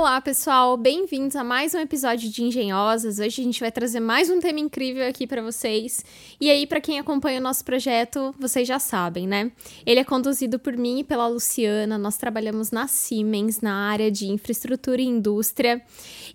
Olá, pessoal, bem-vindos a mais um episódio de Engenhosas. Hoje a gente vai trazer mais um tema incrível aqui para vocês. E aí, para quem acompanha o nosso projeto, vocês já sabem, né? Ele é conduzido por mim e pela Luciana. Nós trabalhamos na Siemens, na área de infraestrutura e indústria.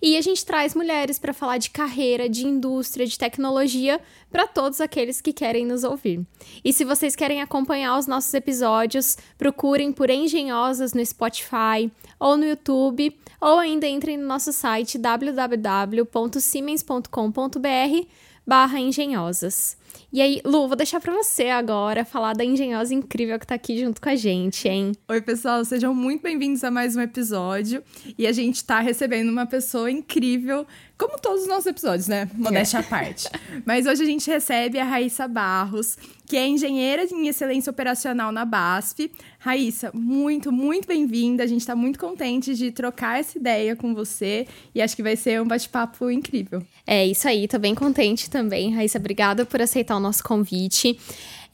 E a gente traz mulheres para falar de carreira, de indústria, de tecnologia para todos aqueles que querem nos ouvir. E se vocês querem acompanhar os nossos episódios, procurem por Engenhosas no Spotify ou no YouTube ou ainda entre no nosso site www.siemens.com.br barra engenhosas. E aí, Lu, vou deixar para você agora falar da engenhosa incrível que tá aqui junto com a gente, hein? Oi, pessoal, sejam muito bem-vindos a mais um episódio. E a gente tá recebendo uma pessoa incrível como todos os nossos episódios, né? Modéstia à parte. Mas hoje a gente recebe a Raíssa Barros, que é engenheira em excelência operacional na BASF. Raíssa, muito, muito bem-vinda. A gente está muito contente de trocar essa ideia com você e acho que vai ser um bate-papo incrível. É isso aí, tô bem contente também. Raíssa, obrigada por aceitar o nosso convite.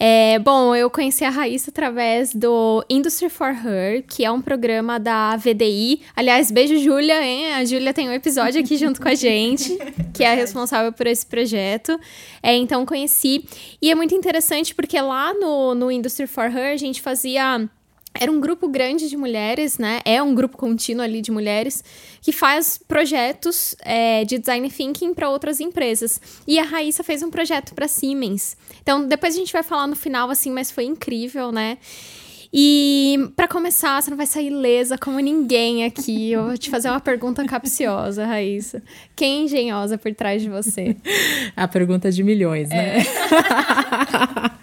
É, bom, eu conheci a Raíssa através do Industry for Her, que é um programa da VDI. Aliás, beijo, Júlia, hein? A Júlia tem um episódio aqui junto com a gente, que é responsável por esse projeto. É, então, conheci. E é muito interessante porque lá no, no Industry for Her a gente fazia era um grupo grande de mulheres, né? É um grupo contínuo ali de mulheres que faz projetos é, de design thinking para outras empresas. E a Raíssa fez um projeto para Siemens. Então, depois a gente vai falar no final, assim, mas foi incrível, né? E para começar, você não vai sair ilesa como ninguém aqui. Eu vou te fazer uma pergunta capciosa, Raíssa. Quem é engenhosa por trás de você? A pergunta de milhões, né? É.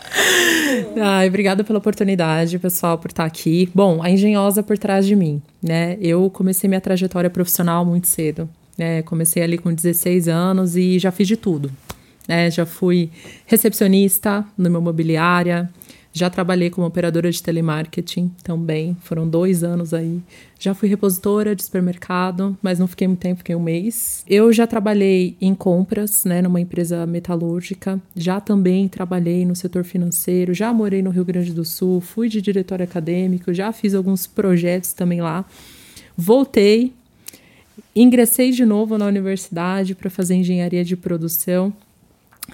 Ai, obrigada pela oportunidade, pessoal, por estar aqui. Bom, a engenhosa por trás de mim, né? Eu comecei minha trajetória profissional muito cedo. Né? Comecei ali com 16 anos e já fiz de tudo. Né? Já fui recepcionista numa imobiliária, já trabalhei como operadora de telemarketing também, foram dois anos aí. Já fui repositora de supermercado, mas não fiquei muito tempo, fiquei um mês. Eu já trabalhei em compras, né, numa empresa metalúrgica. Já também trabalhei no setor financeiro, já morei no Rio Grande do Sul, fui de diretor acadêmico, já fiz alguns projetos também lá. Voltei, ingressei de novo na universidade para fazer engenharia de produção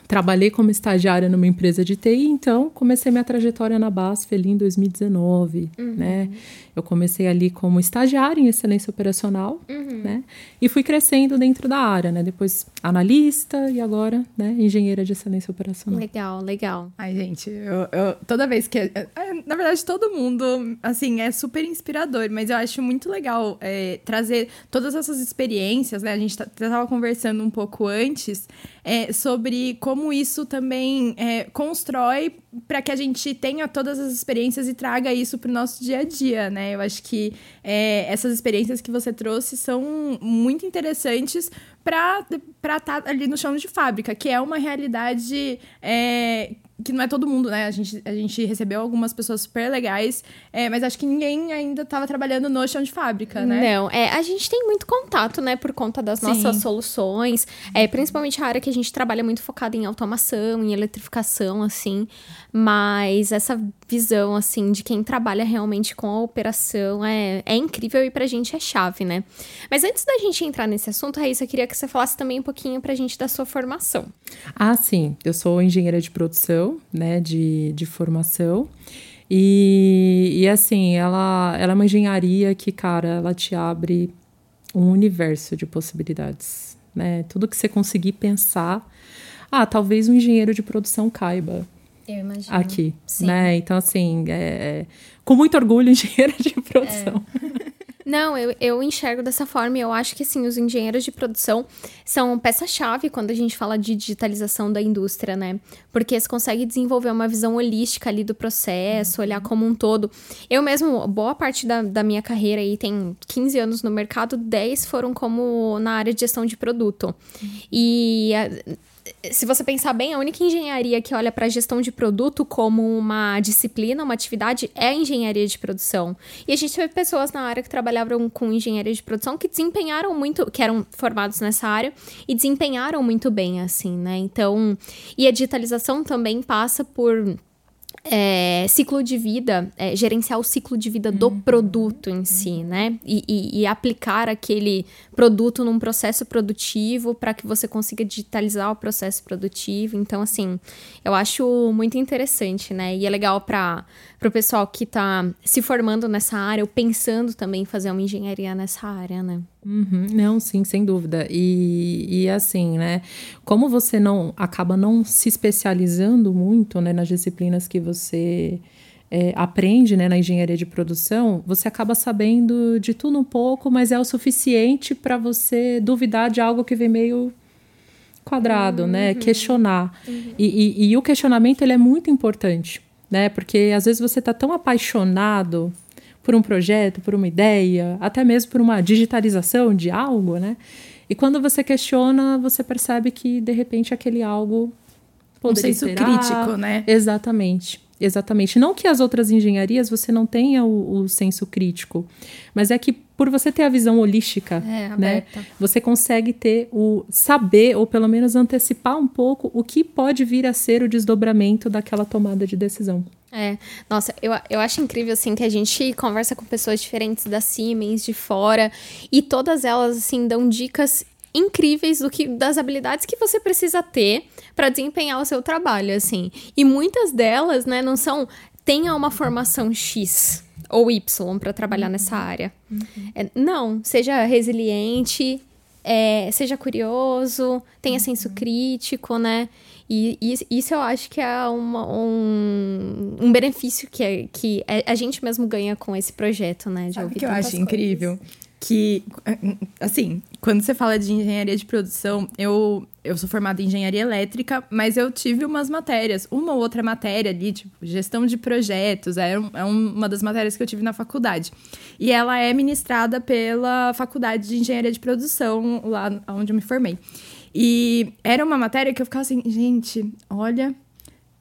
Trabalhei como estagiária numa empresa de TI, então comecei minha trajetória na BASF ali em 2019, uhum. né? Eu comecei ali como estagiária em excelência operacional, uhum. né? E fui crescendo dentro da área, né? Depois analista e agora, né? Engenheira de excelência operacional. Legal, legal. Ai, gente, eu, eu toda vez que... É, na verdade, todo mundo, assim, é super inspirador, mas eu acho muito legal é, trazer todas essas experiências, né? A gente estava conversando um pouco antes é, sobre como isso também é, constrói para que a gente tenha todas as experiências e traga isso para o nosso dia a dia, né? Eu acho que é, essas experiências que você trouxe são muito interessantes para estar tá ali no chão de fábrica, que é uma realidade é, que não é todo mundo, né? A gente, a gente recebeu algumas pessoas super legais, é, mas acho que ninguém ainda estava trabalhando no chão de fábrica, né? Não, é, a gente tem muito contato, né, por conta das Sim. nossas soluções, é, principalmente a área que a gente trabalha muito focada em automação, em eletrificação, assim, mas essa visão, assim, de quem trabalha realmente com a operação é, é incrível e pra gente é chave, né? Mas antes da gente entrar nesse assunto, Raíssa, eu queria que você falasse também um pouquinho pra gente da sua formação. Ah, sim, eu sou engenheira de produção, né, de, de formação. E, e assim, ela, ela é uma engenharia que, cara, ela te abre um universo de possibilidades, né? Tudo que você conseguir pensar, ah, talvez um engenheiro de produção caiba. Eu imagino. Aqui, Sim. né? Então, assim, é, é, com muito orgulho, engenheiro de produção. É. Não, eu, eu enxergo dessa forma e eu acho que, assim, os engenheiros de produção são peça-chave quando a gente fala de digitalização da indústria, né? Porque você consegue desenvolver uma visão holística ali do processo, olhar como um todo. Eu mesmo, boa parte da, da minha carreira aí tem 15 anos no mercado, 10 foram como na área de gestão de produto. E se você pensar bem, a única engenharia que olha para a gestão de produto como uma disciplina, uma atividade, é a engenharia de produção. E a gente teve pessoas na área que trabalhavam com engenharia de produção que desempenharam muito, que eram formados nessa área e desempenharam muito bem, assim, né? Então, e a digitalização também passa por é, ciclo de vida, é, gerenciar o ciclo de vida do uhum. produto em si, né? E, e, e, aplicar aquele produto num processo produtivo para que você consiga digitalizar o processo produtivo. Então, assim, eu acho muito interessante, né? E é legal para o pessoal que está se formando nessa área ou pensando também em fazer uma engenharia nessa área, né? Uhum. Não, sim, sem dúvida. E, e assim, né? Como você não acaba não se especializando muito né, nas disciplinas que você é, aprende né, na engenharia de produção, você acaba sabendo de tudo um pouco, mas é o suficiente para você duvidar de algo que vem meio quadrado, né? uhum. né? Questionar. Uhum. E, e, e, o questionamento ele é muito importante, né? Porque às vezes você está tão apaixonado por um projeto, por uma ideia, até mesmo por uma digitalização de algo, né? E quando você questiona, você percebe que de repente aquele algo poderia um senso crítico, né? Exatamente. Exatamente. Não que as outras engenharias você não tenha o, o senso crítico, mas é que por você ter a visão holística, é, né, você consegue ter o saber ou pelo menos antecipar um pouco o que pode vir a ser o desdobramento daquela tomada de decisão. É, nossa, eu, eu acho incrível, assim, que a gente conversa com pessoas diferentes da Siemens, de fora, e todas elas, assim, dão dicas incríveis do que das habilidades que você precisa ter para desempenhar o seu trabalho, assim. E muitas delas, né, não são tenha uma formação X ou Y para trabalhar uhum. nessa área. Uhum. É, não, seja resiliente, é, seja curioso, tenha senso uhum. crítico, né? E, e, isso eu acho que é uma, um, um benefício que, é, que a gente mesmo ganha com esse projeto, né? De Sabe que eu acho coisas. incrível? Que, assim, quando você fala de engenharia de produção, eu, eu sou formada em engenharia elétrica, mas eu tive umas matérias, uma ou outra matéria ali, tipo, gestão de projetos, é, é uma das matérias que eu tive na faculdade. E ela é ministrada pela Faculdade de Engenharia de Produção, lá onde eu me formei. E era uma matéria que eu ficava assim, gente, olha,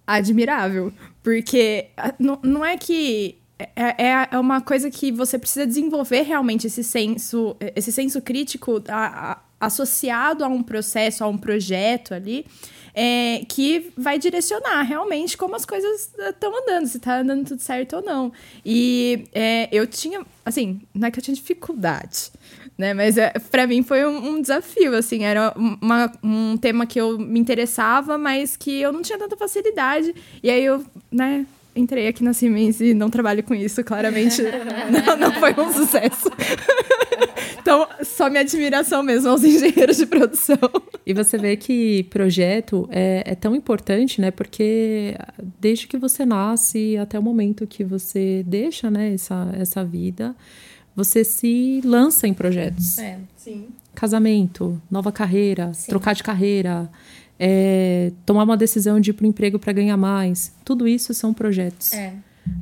admirável. Porque não, não é que é, é, é uma coisa que você precisa desenvolver realmente esse senso, esse senso crítico a, a, associado a um processo, a um projeto ali, é, que vai direcionar realmente como as coisas estão andando, se está andando tudo certo ou não. E é, eu tinha, assim, não é que eu tinha dificuldade, né? Mas é, para mim foi um, um, desafio, assim, era uma, um tema que eu me interessava, mas que eu não tinha tanta facilidade. E aí eu, né, entrei aqui na Siemens e não trabalho com isso, claramente não, não foi um sucesso. então, só minha admiração mesmo aos engenheiros de produção. E você vê que projeto é, é tão importante, né? Porque desde que você nasce até o momento que você deixa né, essa, essa vida, você se lança em projetos. É, sim. Casamento, nova carreira, sim. trocar de carreira, é, tomar uma decisão de ir para o emprego para ganhar mais. Tudo isso são projetos. É.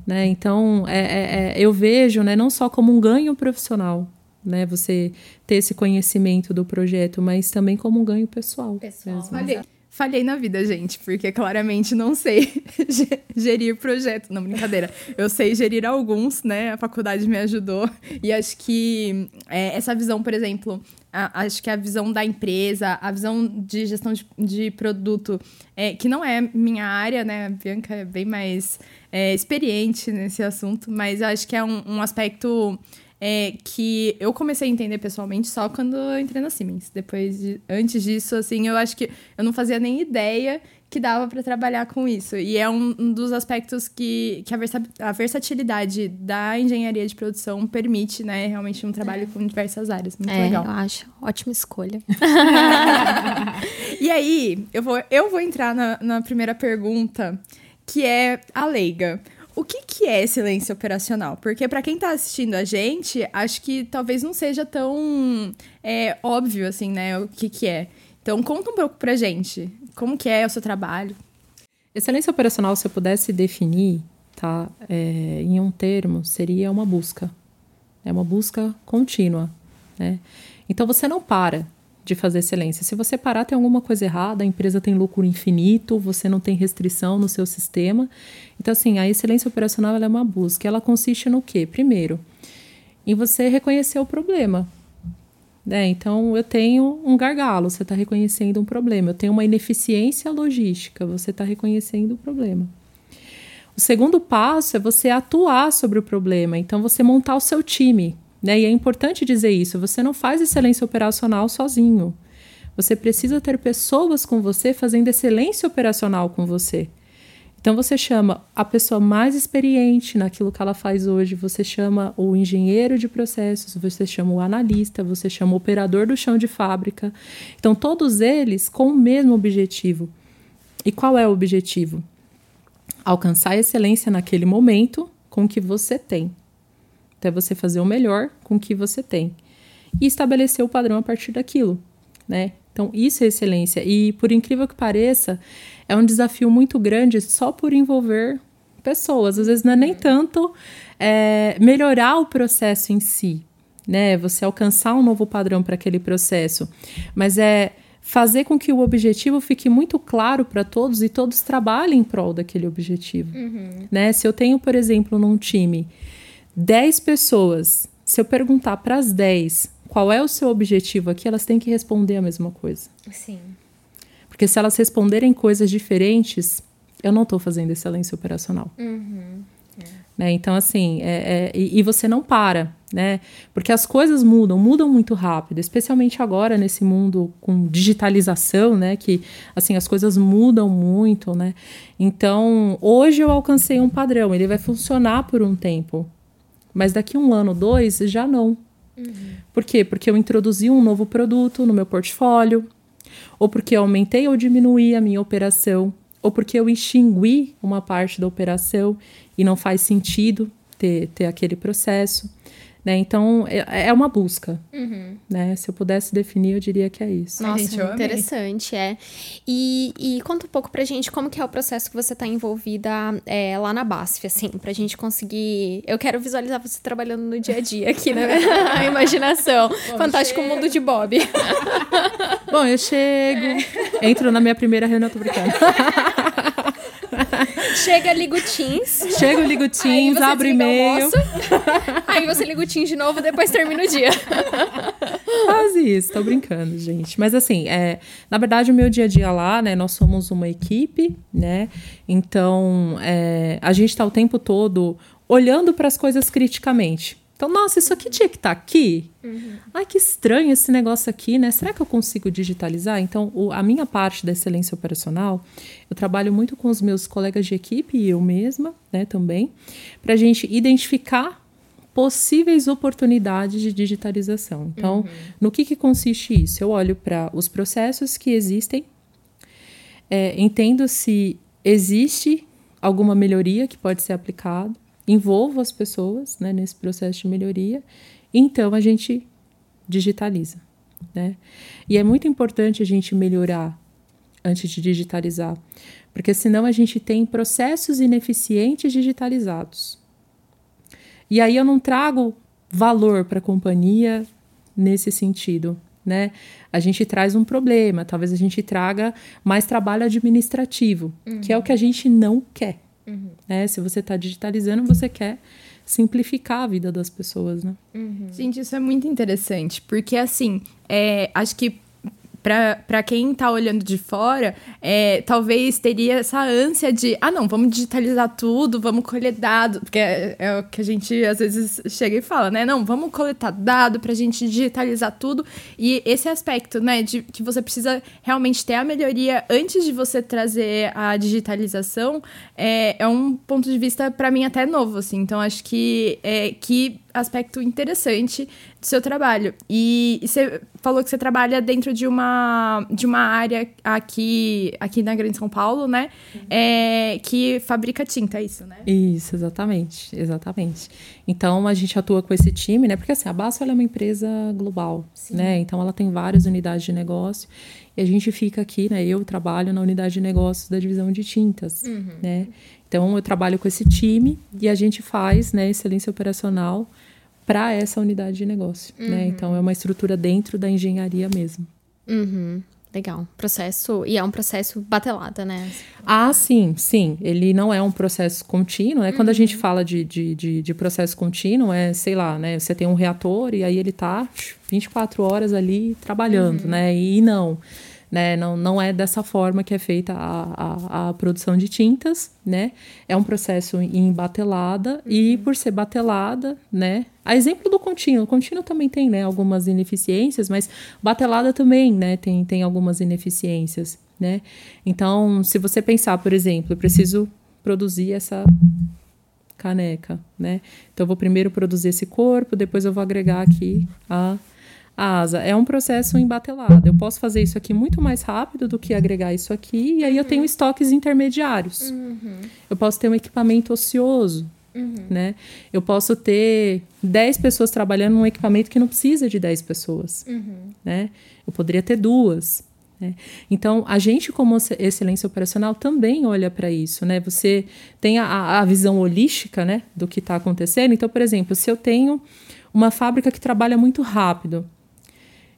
Né? Então, é, é, é, eu vejo né, não só como um ganho profissional, né, você ter esse conhecimento do projeto, mas também como um ganho pessoal. Pessoal. Falhei. Falhei na vida, gente, porque claramente não sei gerir projeto. Não, brincadeira. Eu sei gerir alguns, né? A faculdade me ajudou. E acho que é, essa visão, por exemplo, a, acho que a visão da empresa, a visão de gestão de, de produto, é, que não é minha área, né? A Bianca é bem mais é, experiente nesse assunto, mas acho que é um, um aspecto é, que eu comecei a entender pessoalmente só quando eu entrei na Siemens. Depois, de, antes disso, assim, eu acho que eu não fazia nem ideia que dava para trabalhar com isso. E é um, um dos aspectos que, que a, versa, a, versatilidade da engenharia de produção permite, né? Realmente um trabalho é. com diversas áreas. Muito é, legal. Eu acho. Ótima escolha. e aí, eu vou, eu vou entrar na, na primeira pergunta, que é a leiga. O que, que é excelência operacional? Porque para quem está assistindo a gente, acho que talvez não seja tão é, óbvio assim, né? O que, que é. Então conta um pouco pra gente. Como que é o seu trabalho? Excelência operacional, se eu pudesse definir, tá, é, em um termo, seria uma busca. É uma busca contínua, né? Então você não para de fazer excelência. Se você parar, tem alguma coisa errada, a empresa tem lucro infinito, você não tem restrição no seu sistema. Então, assim, a excelência operacional é uma busca. Ela consiste no quê? Primeiro, em você reconhecer o problema. Né? Então, eu tenho um gargalo, você está reconhecendo um problema. Eu tenho uma ineficiência logística, você está reconhecendo o problema. O segundo passo é você atuar sobre o problema, então você montar o seu time. Né? E é importante dizer isso: você não faz excelência operacional sozinho. Você precisa ter pessoas com você fazendo excelência operacional com você. Então você chama a pessoa mais experiente naquilo que ela faz hoje, você chama o engenheiro de processos, você chama o analista, você chama o operador do chão de fábrica. Então todos eles com o mesmo objetivo. E qual é o objetivo? Alcançar excelência naquele momento com o que você tem. Até você fazer o melhor com o que você tem. E estabelecer o padrão a partir daquilo, né? Então, isso é excelência. E, por incrível que pareça, é um desafio muito grande só por envolver pessoas. Às vezes não é nem tanto é, melhorar o processo em si, né? Você alcançar um novo padrão para aquele processo, mas é fazer com que o objetivo fique muito claro para todos e todos trabalhem em prol daquele objetivo, uhum. né? Se eu tenho, por exemplo, num time 10 pessoas, se eu perguntar para as 10 qual é o seu objetivo aqui, elas têm que responder a mesma coisa. Sim. Porque se elas responderem coisas diferentes, eu não estou fazendo excelência operacional. Uhum. É. Né? Então, assim, é, é, e, e, você não para, né? Porque as coisas mudam, mudam muito rápido, especialmente agora nesse mundo com digitalização, né? Que, assim, as coisas mudam muito, né? Então, hoje eu alcancei um padrão, ele vai funcionar por um tempo. Mas daqui um ano, dois, já não. Uhum. Por quê? Porque eu introduzi um novo produto no meu portfólio, ou porque eu aumentei ou diminuí a minha operação, ou porque eu extingui uma parte da operação e não faz sentido ter, ter aquele processo. Né? Então, é, é uma busca. Uhum. Né? Se eu pudesse definir, eu diria que é isso. Nossa, gente, interessante, é. E, e conta um pouco pra gente como que é o processo que você tá envolvida é, lá na BASF, assim, pra gente conseguir... Eu quero visualizar você trabalhando no dia a dia aqui, né? a imaginação. Bom, Fantástico chego. mundo de Bob. Bom, eu chego, entro na minha primeira reunião, tô brincando. Chega, liga o Teams. Chega, liga o Teams, abre e-mail. Aí você liga o Teams de novo, depois termina o dia. Quase isso, tô brincando, gente. Mas assim, é, na verdade, o meu dia a dia lá, né, nós somos uma equipe, né? Então, é, a gente tá o tempo todo olhando para as coisas criticamente. Então, nossa, isso aqui tinha que estar tá aqui. Uhum. Ai, que estranho esse negócio aqui, né? Será que eu consigo digitalizar? Então, o, a minha parte da excelência operacional, eu trabalho muito com os meus colegas de equipe e eu mesma, né, também, para a gente identificar possíveis oportunidades de digitalização. Então, uhum. no que, que consiste isso? Eu olho para os processos que existem, é, entendo se existe alguma melhoria que pode ser aplicado, envolvo as pessoas né, nesse processo de melhoria, então a gente digitaliza. Né? E é muito importante a gente melhorar antes de digitalizar, porque senão a gente tem processos ineficientes digitalizados. E aí eu não trago valor para a companhia nesse sentido. Né? A gente traz um problema, talvez a gente traga mais trabalho administrativo, uhum. que é o que a gente não quer. Uhum. Né? Se você está digitalizando, você quer simplificar a vida das pessoas, né? Uhum. Gente, isso é muito interessante, porque assim, é, acho que para quem está olhando de fora, é, talvez teria essa ânsia de, ah, não, vamos digitalizar tudo, vamos colher dado, porque é, é, o que a gente às vezes chega e fala, né? Não, vamos coletar dado para a gente digitalizar tudo. E esse aspecto, né, de que você precisa realmente ter a melhoria antes de você trazer a digitalização, é, é um ponto de vista, para mim, até novo, assim. Então, acho que, é, que aspecto interessante do seu trabalho. E, e, você falou que você trabalha dentro de uma, de uma área aqui, aqui na Grande São Paulo, né? Uhum. É, que fabrica tinta, é isso, né? Isso, exatamente. Exatamente. Então, a gente atua com esse time, né? Porque assim, a Basso é uma empresa global, Sim. né? Então, ela tem várias unidades de negócio. E a gente fica aqui, né? Eu trabalho na unidade de negócios da divisão de tintas, uhum. né? Então, eu trabalho com esse time e a gente faz, né, excelência operacional para essa unidade de negócio, né? uhum. né? Então, é uma estrutura dentro da engenharia mesmo. Uhum. Legal. Processo. E é um processo batelada, né? Ah, sim, sim. Ele não é um processo contínuo, né? Uhum. Quando a gente uhum. fala de, de, de, de, processo contínuo, é, sei lá, né? Você tem um reator e aí ele tá 24 horas ali trabalhando, uhum. né? E não. Né? Não, não é dessa forma que é feita a, a, a produção de tintas, né? É um processo em batelada uhum. e por ser batelada, né? A exemplo do contínuo, o contínuo também tem, né, algumas ineficiências, mas batelada também, né, tem, tem algumas ineficiências, né? Então, se você pensar, por exemplo, eu preciso produzir essa caneca, né? Então, eu vou primeiro produzir esse corpo, depois eu vou agregar aqui a a asa. É um processo embatelado. Eu posso fazer isso aqui muito mais rápido do que agregar isso aqui, e aí eu tenho estoques intermediários. Uhum. Eu posso ter um equipamento ocioso. Uhum. Né? Eu posso ter 10 pessoas trabalhando num equipamento que não precisa de 10 pessoas. Uhum. Né? Eu poderia ter duas. Né? Então, a gente, como excelência operacional, também olha para isso. Né? Você tem a, a visão holística né, do que está acontecendo. Então, por exemplo, se eu tenho uma fábrica que trabalha muito rápido,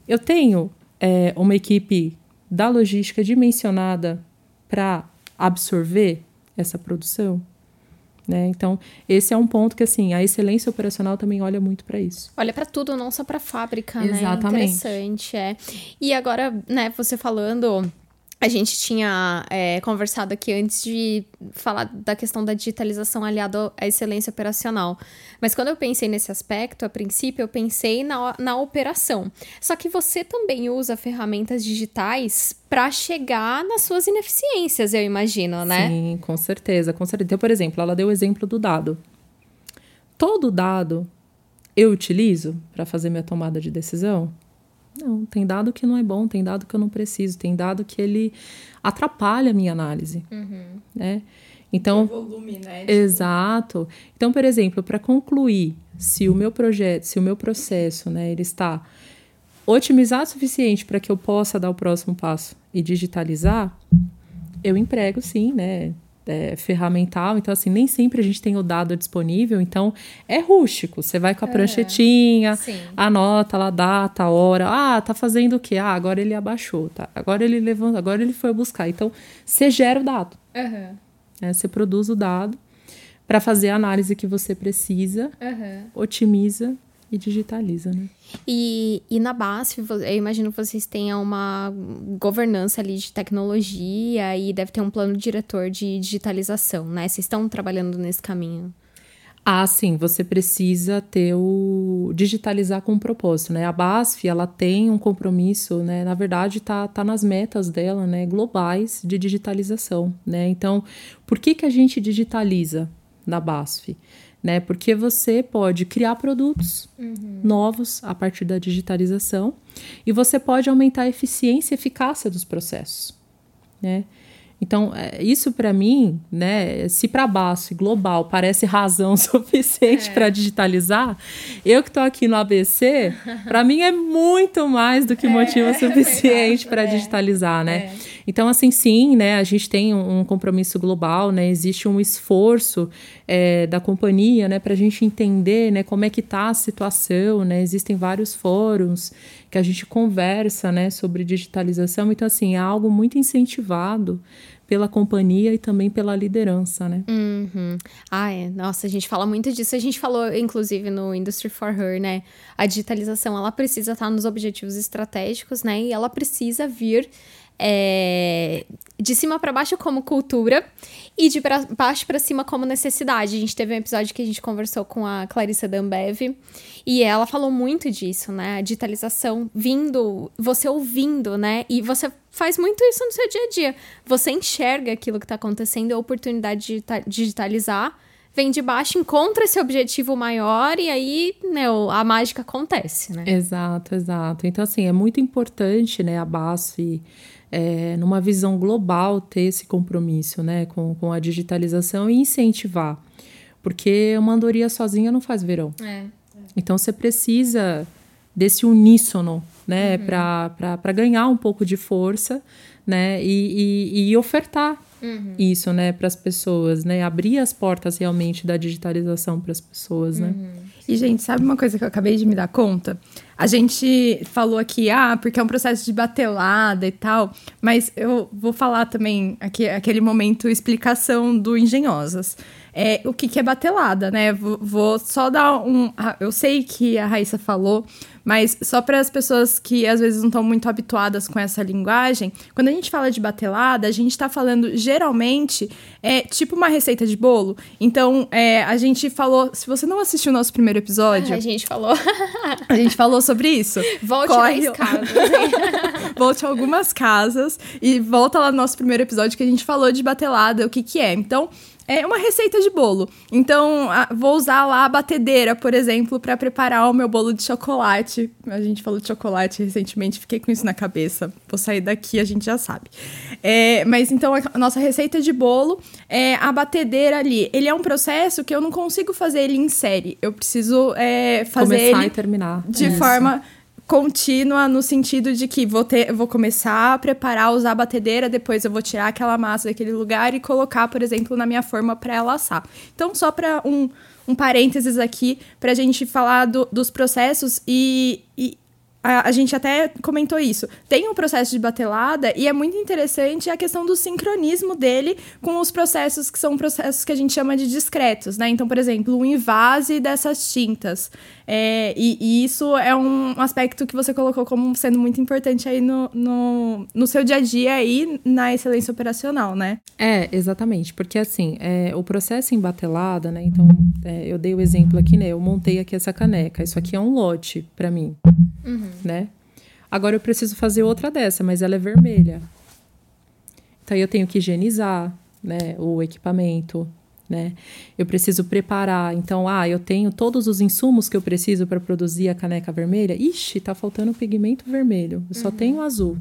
eu tenho é, uma equipe da logística dimensionada para absorver essa produção? Né? Então, esse é um ponto que assim, a excelência operacional também olha muito para isso. Olha para tudo, não só para fábrica, Exatamente. né? Interessante, é. E agora, né, você falando a gente tinha é, conversado aqui antes de falar da questão da digitalização aliada à excelência operacional. Mas quando eu pensei nesse aspecto, a princípio, eu pensei na, na operação. Só que você também usa ferramentas digitais para chegar nas suas ineficiências, eu imagino, né? Sim, com certeza, com certeza. Então, por exemplo, ela deu o exemplo do dado. Todo dado eu utilizo para fazer minha tomada de decisão? Não, tem dado que não é bom, tem dado que eu não preciso, tem dado que ele atrapalha a minha análise, uhum. né? Então, volume, né? Exato. Então, por exemplo, para concluir se o meu projeto, se o meu processo, né, ele está otimizado o suficiente para que eu possa dar o próximo passo e digitalizar, eu emprego sim, né, é, ferramental, então assim, nem sempre a gente tem o dado disponível, então é rústico. Você vai com a pranchetinha, anota lá data, hora, ah, tá fazendo o quê? Ah, agora ele abaixou, tá? Agora ele levantou, agora ele foi buscar. Então, você gera o dado. Uhum. É, você produz o dado para fazer a análise que você precisa, uhum. otimiza e digitaliza, né? E, e na BASF, eu imagino que vocês tenham uma governança ali de tecnologia e deve ter um plano diretor de digitalização, né? Vocês estão trabalhando nesse caminho. Ah, sim, você precisa ter o digitalizar com um propósito, né? A BASF, ela tem um compromisso, né? Na verdade, tá, tá nas metas dela, né? Globais de digitalização, né? Então, por que que a gente digitaliza na BASF? Né? Porque você pode criar produtos uhum. novos a partir da digitalização e você pode aumentar a eficiência e eficácia dos processos, né? Então, é, isso para mim, né, se para baixo e global parece razão suficiente é. para digitalizar, eu que estou aqui no ABC, para mim é muito mais do que motivo é, suficiente para é. digitalizar, né? Então, assim, sim, né, a gente tem um compromisso global, né, existe um esforço é, da companhia, né, para a gente entender, né, como é que está a situação, né, existem vários fóruns que a gente conversa, né, sobre digitalização, então, assim, é algo muito incentivado pela companhia e também pela liderança, né? Uhum. Ah, é. Nossa, a gente fala muito disso. A gente falou, inclusive, no Industry for Her, né? A digitalização, ela precisa estar nos objetivos estratégicos, né? E ela precisa vir é, de cima para baixo como cultura e de pra, baixo para cima como necessidade. A gente teve um episódio que a gente conversou com a Clarissa Dambev e ela falou muito disso, né? A digitalização vindo, você ouvindo, né? E você faz muito isso no seu dia a dia. Você enxerga aquilo que está acontecendo, a oportunidade de digitalizar vem de baixo, encontra esse objetivo maior e aí, né, a mágica acontece, né? Exato, exato. Então, assim, é muito importante, né, a BASF é, numa visão global, ter esse compromisso né, com, com a digitalização e incentivar. Porque uma andorinha sozinha não faz verão. É, é. Então você precisa desse uníssono né, uhum. para ganhar um pouco de força né, e, e, e ofertar uhum. isso né, para as pessoas, né, abrir as portas realmente da digitalização para as pessoas. Né? Uhum. E, gente, sabe uma coisa que eu acabei de me dar conta? A gente falou aqui, ah, porque é um processo de batelada e tal, mas eu vou falar também aqui, aquele momento explicação do Engenhosas. É, o que, que é batelada, né? Vou, vou só dar um. Eu sei que a Raíssa falou mas só para as pessoas que às vezes não estão muito habituadas com essa linguagem, quando a gente fala de batelada, a gente está falando geralmente é tipo uma receita de bolo. Então, é, a gente falou. Se você não assistiu o nosso primeiro episódio. A gente falou. a gente falou sobre isso. Volte Corre... casas. Volte a algumas casas e volta lá no nosso primeiro episódio que a gente falou de batelada, o que, que é. Então é uma receita de bolo. Então, a, vou usar lá a batedeira, por exemplo, para preparar o meu bolo de chocolate. A gente falou de chocolate recentemente, fiquei com isso na cabeça. Vou sair daqui, a gente já sabe. É, mas então, a nossa receita de bolo é a batedeira ali. Ele é um processo que eu não consigo fazer ele em série. Eu preciso é, fazer Começar ele e terminar. de isso. forma contínua no sentido de que vou ter, vou começar a preparar, usar a batedeira, depois eu vou tirar aquela massa daquele lugar e colocar, por exemplo, na minha forma para ela assar. Então, só para um, um parênteses aqui, para a gente falar do, dos processos e, e a, a, gente até comentou isso. Tem um processo de batelada e é muito interessante a questão do sincronismo dele com os processos que são processos que a gente chama de discretos, né? Então, por exemplo, o invase dessas tintas. É, e, e, isso é um aspecto que você colocou como sendo muito importante aí no, no, no seu dia a dia e na excelência operacional, né? É, exatamente. Porque assim, é, o processo em batelada, né? Então, é, eu dei o exemplo aqui, né? Eu montei aqui essa caneca. Isso aqui é um lote para mim, uhum. né? Agora eu preciso fazer outra dessa, mas ela é vermelha. Então eu tenho que higienizar, né? O equipamento, né? Eu preciso preparar. Então, ah, eu tenho todos os insumos que eu preciso para produzir a caneca vermelha. Ixi, tá faltando pigmento vermelho. Eu só uhum. tenho azul.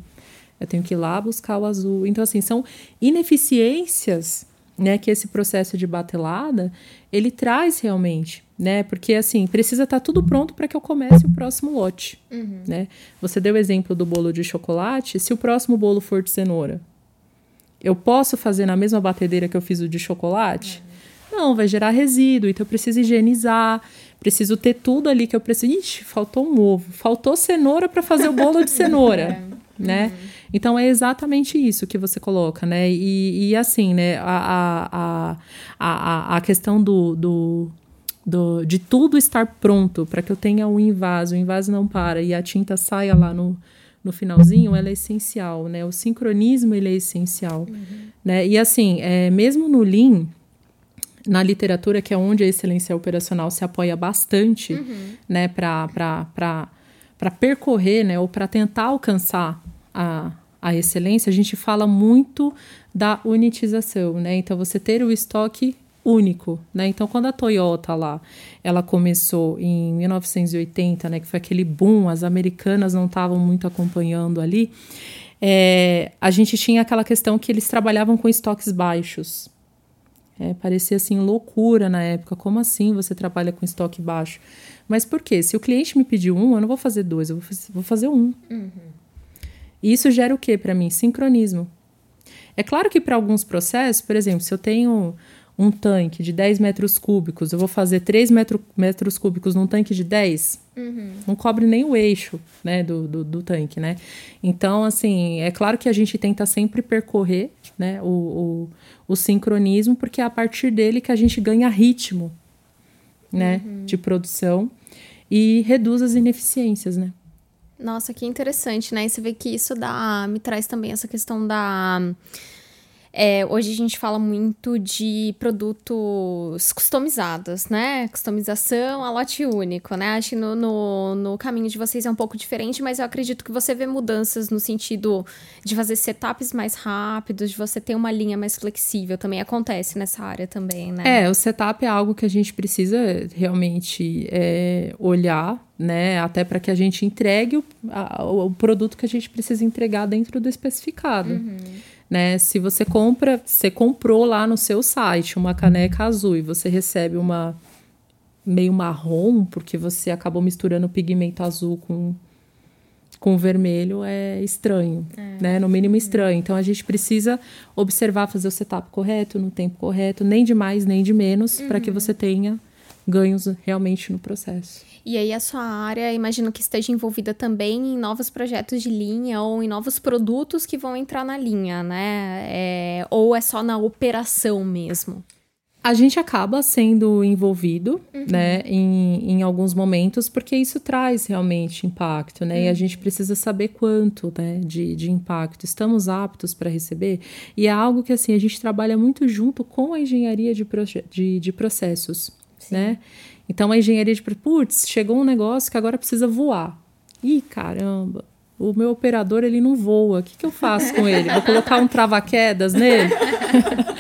Eu tenho que ir lá buscar o azul. Então, assim, são ineficiências, né, que esse processo de batelada ele traz realmente, né? Porque assim, precisa estar tá tudo pronto para que eu comece o próximo lote, uhum. né? Você deu o exemplo do bolo de chocolate, se o próximo bolo for de cenoura, eu posso fazer na mesma batedeira que eu fiz o de chocolate? Uhum. Não, vai gerar resíduo, então eu preciso higienizar, preciso ter tudo ali que eu preciso. Ixi, faltou um ovo, faltou cenoura para fazer o bolo de cenoura, é. né? Uhum. Então é exatamente isso que você coloca, né? E, e assim, né? A, a, a, a, questão do, do, do, de tudo estar pronto para que eu tenha o invase, o invase não para e a tinta saia lá no, no finalzinho, ela é essencial, né? O sincronismo ele é essencial, uhum. né? E assim, é, mesmo no Lean, na literatura, que é onde a excelência operacional se apoia bastante, uhum. né, para percorrer, né, ou para tentar alcançar a, a excelência, a gente fala muito da unitização, né? Então, você ter o estoque único, né? Então, quando a Toyota lá, ela começou em 1980, né, que foi aquele boom, as americanas não estavam muito acompanhando ali, é, a gente tinha aquela questão que eles trabalhavam com estoques baixos, é, parecia assim loucura na época. Como assim você trabalha com estoque baixo? Mas por quê? Se o cliente me pediu um, eu não vou fazer dois, eu vou fazer, vou fazer um. Uhum. E isso gera o quê para mim? Sincronismo. É claro que para alguns processos, por exemplo, se eu tenho um tanque de 10 metros cúbicos, eu vou fazer 3 metro, metros cúbicos num tanque de 10, uhum. não cobre nem o eixo né, do, do, do, tanque, né? Então, assim, é claro que a gente tenta sempre percorrer né, o, o, o sincronismo, porque é a partir dele que a gente ganha ritmo né, uhum. de produção e reduz as ineficiências, né? Nossa, que interessante, né? E você vê que isso dá, me traz também essa questão da é, hoje a gente fala muito de produtos customizados, né? Customização a lote único, né? Acho que no, no, no, caminho de vocês é um pouco diferente, mas eu acredito que você vê mudanças no sentido de fazer setups mais rápidos, de você ter uma linha mais flexível. Também acontece nessa área também, né? É, o setup é algo que a gente precisa realmente é, olhar né? Até para que a gente entregue o, a, o produto que a gente precisa entregar dentro do especificado. Uhum né? Se você compra, você comprou lá no seu site uma caneca azul e você recebe uma meio marrom, porque você acabou misturando o pigmento azul com com vermelho é estranho, é. né? No mínimo estranho. Então a gente precisa observar, fazer o setup correto, no tempo correto, nem de mais nem de menos, uhum. para que você tenha ganhos realmente no processo. E aí a sua área, imagino que esteja envolvida também em novos projetos de linha ou em novos produtos que vão entrar na linha, né? É, ou é só na operação mesmo? A gente acaba sendo envolvido, uhum. né, em, em alguns momentos, porque isso traz realmente impacto, né? Uhum. E a uhum. gente precisa saber quanto, né, de, de impacto. Estamos aptos para receber? E é algo que, assim, a gente trabalha muito junto com a engenharia de, de, de processos, Sim. né? Então, a engenharia de... Putz, chegou um negócio que agora precisa voar. Ih, caramba, o meu operador ele não voa. O que, que eu faço com ele? Vou colocar um trava-quedas nele?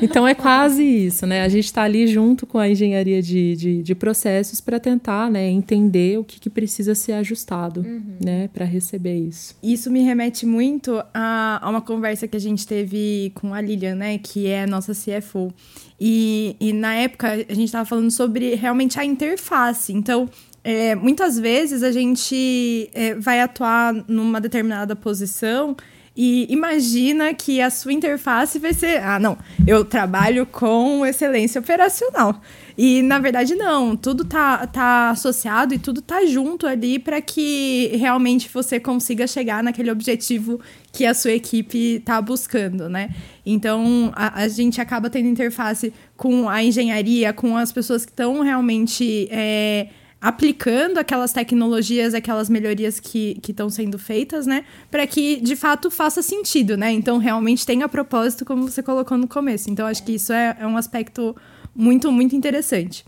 então é quase isso, né? A gente está ali junto com a engenharia de, de, de processos para tentar né, entender o que, que precisa ser ajustado uhum. né, para receber isso. Isso me remete muito a, a uma conversa que a gente teve com a Lilian, né? Que é a nossa CFO. E, e na época a gente estava falando sobre realmente a interface. Então, é, muitas vezes a gente é, vai atuar numa determinada posição e imagina que a sua interface vai ser: ah, não, eu trabalho com excelência operacional. E na verdade, não, tudo tá, tá associado e tudo tá junto ali para que realmente você consiga chegar naquele objetivo que a sua equipe tá buscando, né? Então a, a gente acaba tendo interface com a engenharia, com as pessoas que estão realmente. É, aplicando aquelas tecnologias, aquelas melhorias que estão sendo feitas, né? Para que de fato faça sentido, né? Então realmente tenha propósito, como você colocou no começo. Então acho que isso é, é um aspecto muito, muito interessante.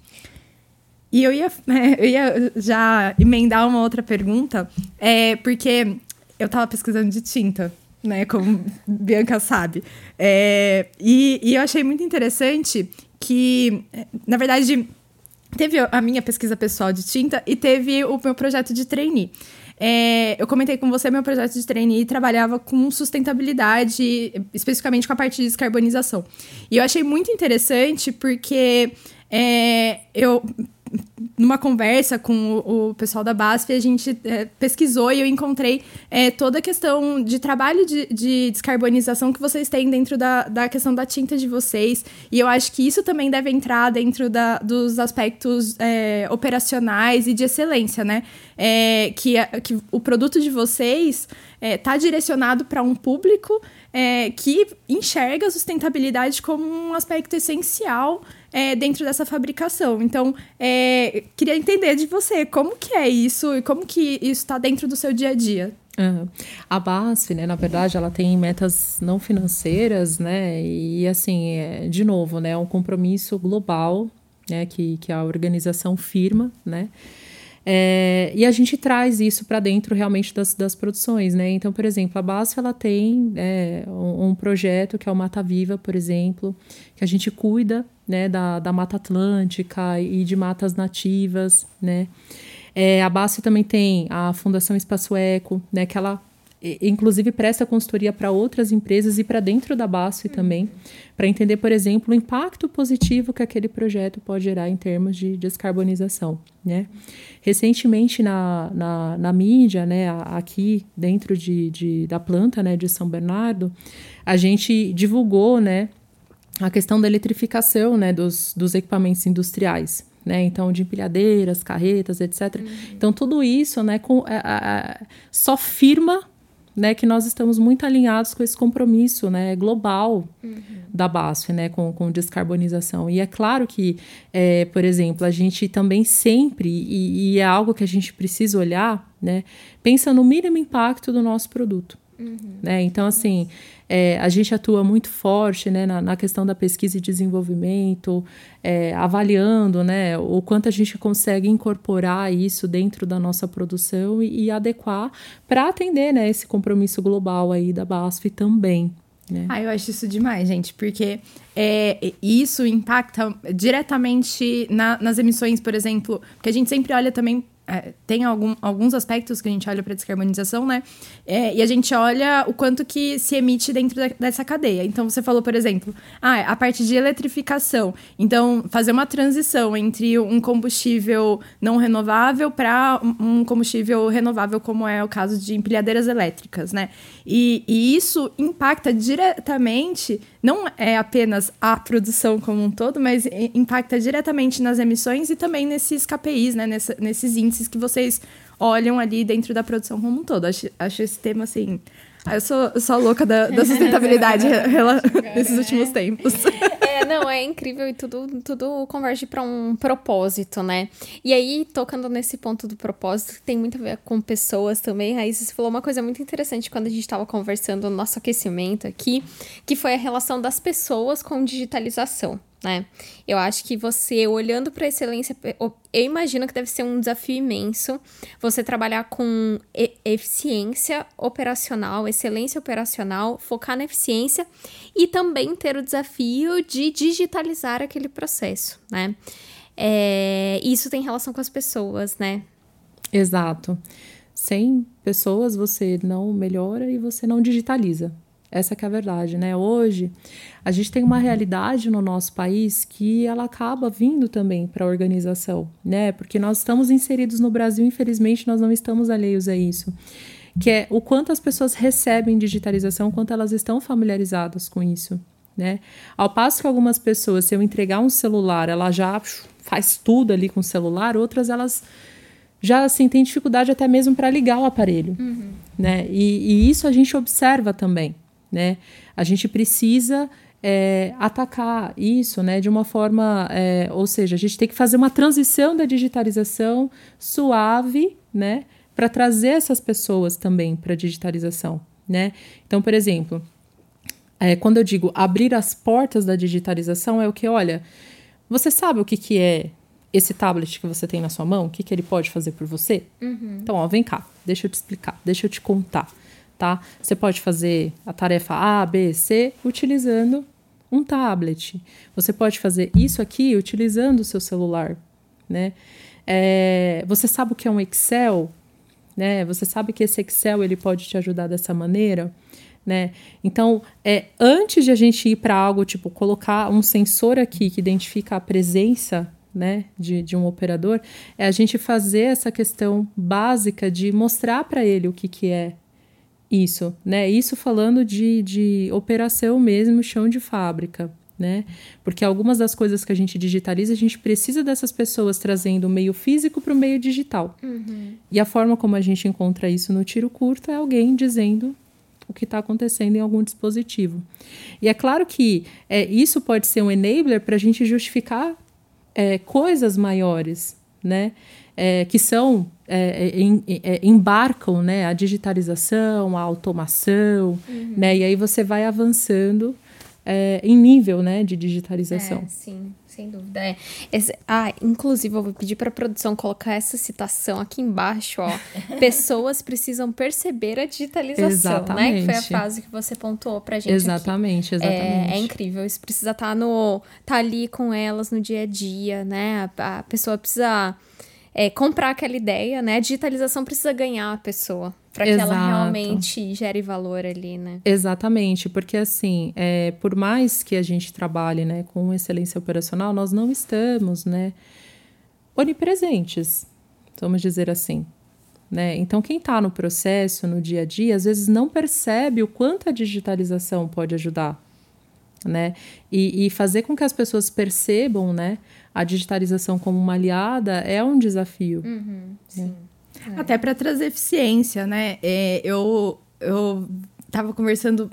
E eu ia, é, eu ia já emendar uma outra pergunta, é, porque eu estava pesquisando de tinta, né? Como Bianca sabe. É, e, e eu achei muito interessante que, na verdade Teve a minha pesquisa pessoal de tinta e teve o meu projeto de trainee. É, eu comentei com você, meu projeto de trainee trabalhava com sustentabilidade, especificamente com a parte de descarbonização. E eu achei muito interessante porque é, eu numa conversa com o, o, pessoal da BASF, a gente é, pesquisou e eu encontrei é, toda a questão de trabalho de, de, descarbonização que vocês têm dentro da, da questão da tinta de vocês. E eu acho que isso também deve entrar dentro da, dos aspectos é, operacionais e de excelência, né? É, que, que o produto de vocês está é, direcionado para um público é, que enxerga a sustentabilidade como um aspecto essencial é, dentro dessa fabricação. Então, é, queria entender de você como que é isso e como que isso está dentro do seu dia a dia. Uhum. A BASF, né, na verdade, ela tem metas não financeiras, né, e assim, é, de novo, né, é um compromisso global, né, que, que a organização firma, né, é, e a gente traz isso para dentro realmente das, das produções, né? Então, por exemplo, a BASF ela tem é, um, um, projeto que é o Mata Viva, por exemplo, que a gente cuida né, da, da Mata Atlântica e de matas nativas, né? É, a BASF também tem a Fundação Espaço Eco, né, que ela inclusive presta consultoria para outras empresas e para dentro da BASF uhum. também, para entender, por exemplo, o impacto positivo que aquele projeto pode gerar em termos de descarbonização. Né? Recentemente, na, na, na mídia, né, aqui dentro de, de, da planta né, de São Bernardo, a gente divulgou né, a questão da eletrificação né, dos, dos equipamentos industriais. Né? Então, de empilhadeiras, carretas, etc. Uhum. Então, tudo isso né, com, a, a, só firma né, que nós estamos muito alinhados com esse compromisso né, global uhum. da BASF né, com, com descarbonização. E é claro que, é, por exemplo, a gente também sempre, e, e, é algo que a gente precisa olhar, né, pensa no mínimo impacto do nosso produto. Uhum. Né? Então, assim, é, a gente atua muito forte né, na, na, questão da pesquisa e desenvolvimento, é, avaliando né, o quanto a gente consegue incorporar isso dentro da nossa produção e, e adequar para atender né, esse compromisso global aí da BASF também. Né? Ah, eu acho isso demais, gente, porque é, isso impacta diretamente na, nas emissões, por exemplo, porque a gente sempre olha também tem algum, alguns aspectos que a gente olha para descarbonização, né? É, e a gente olha o quanto que se emite dentro da, dessa cadeia. Então, você falou, por exemplo, ah, a parte de eletrificação. Então, fazer uma transição entre um combustível não renovável para um combustível renovável, como é o caso de empilhadeiras elétricas, né? E, e isso impacta diretamente não é apenas a produção como um todo, mas impacta diretamente nas emissões e também nesses KPIs, né? Nessa, nesses índices que vocês olham ali dentro da produção como um todo. Acho, acho esse tema, assim, ah, eu sou, eu sou a louca da, da sustentabilidade nesses últimos tempos. Não, é incrível e tudo, tudo converge para um propósito, né? E aí, tocando nesse ponto do propósito, que tem muito a ver com pessoas também, Raíssa, você falou uma coisa muito interessante quando a gente estava conversando no nosso aquecimento aqui, que foi a relação das pessoas com digitalização né? Eu acho que você, olhando para excelência, eu imagino que deve ser um desafio imenso você trabalhar com eficiência operacional, excelência operacional, focar na eficiência e também ter o desafio de digitalizar aquele processo, né? É, isso tem relação com as pessoas, né? Exato. Sem pessoas você não melhora e você não digitaliza. Essa que é a verdade, né? Hoje a gente tem uma realidade no nosso país que ela acaba vindo também para a organização, né? Porque nós estamos inseridos no Brasil, infelizmente nós não estamos alheios a isso. Que é o quanto as pessoas recebem digitalização, o quanto elas estão familiarizadas com isso, né? Ao passo que algumas pessoas, se eu entregar um celular, ela já faz tudo ali com o celular, outras elas já assim têm dificuldade até mesmo para ligar o aparelho, uhum. né? E, e isso a gente observa também né? A gente precisa é, atacar isso, né, de uma forma, é, ou seja, a gente tem que fazer uma transição da digitalização suave, né, para trazer essas pessoas também para a digitalização, né? Então, por exemplo, é, quando eu digo abrir as portas da digitalização, é o que, olha, você sabe o que, que é esse tablet que você tem na sua mão? O que, que ele pode fazer por você? Uhum. Então, ó, vem cá, deixa eu te explicar, deixa eu te contar tá? Você pode fazer a tarefa A, B, C utilizando um tablet. Você pode fazer isso aqui utilizando o seu celular, né? É, você sabe o que é um Excel, né? Você sabe que esse Excel ele pode te ajudar dessa maneira, né? Então, é, antes de a gente ir para algo tipo colocar um sensor aqui que identifica a presença né, de, de um operador, é a gente fazer essa questão básica de mostrar para ele o que, que é isso, né? Isso falando de, de operação mesmo, chão de fábrica, né? Porque algumas das coisas que a gente digitaliza, a gente precisa dessas pessoas trazendo o meio físico para o meio digital. Uhum. E a forma como a gente encontra isso no tiro curto é alguém dizendo o que está acontecendo em algum dispositivo. E é claro que é, isso pode ser um enabler para a gente justificar é, coisas maiores, né? É, que são é, é, em, é, embarcam né, a digitalização, a automação, uhum. né? E aí você vai avançando é, em nível né, de digitalização. É, sim, sem dúvida. É. Esse, ah, inclusive, eu vou pedir para a produção colocar essa citação aqui embaixo. Ó. Pessoas precisam perceber a digitalização, exatamente. né? Que foi a frase que você pontuou para gente. Exatamente, aqui. exatamente. É, é, incrível. Isso precisa estar tá no, tá ali com elas no dia a dia, né? a, a pessoa precisa é, comprar aquela ideia, né? A digitalização precisa ganhar a pessoa para que ela realmente gere valor ali, né? Exatamente, porque assim, é, por mais que a gente trabalhe, né, com excelência operacional, nós não estamos, né, onipresentes, vamos dizer assim. Né? Então, quem está no processo, no dia a dia, às vezes não percebe o quanto a digitalização pode ajudar. Né? E, e fazer com que as pessoas percebam né, a digitalização como uma aliada é um desafio. Uhum, sim. É. Até para trazer eficiência, né? É, eu, eu tava conversando.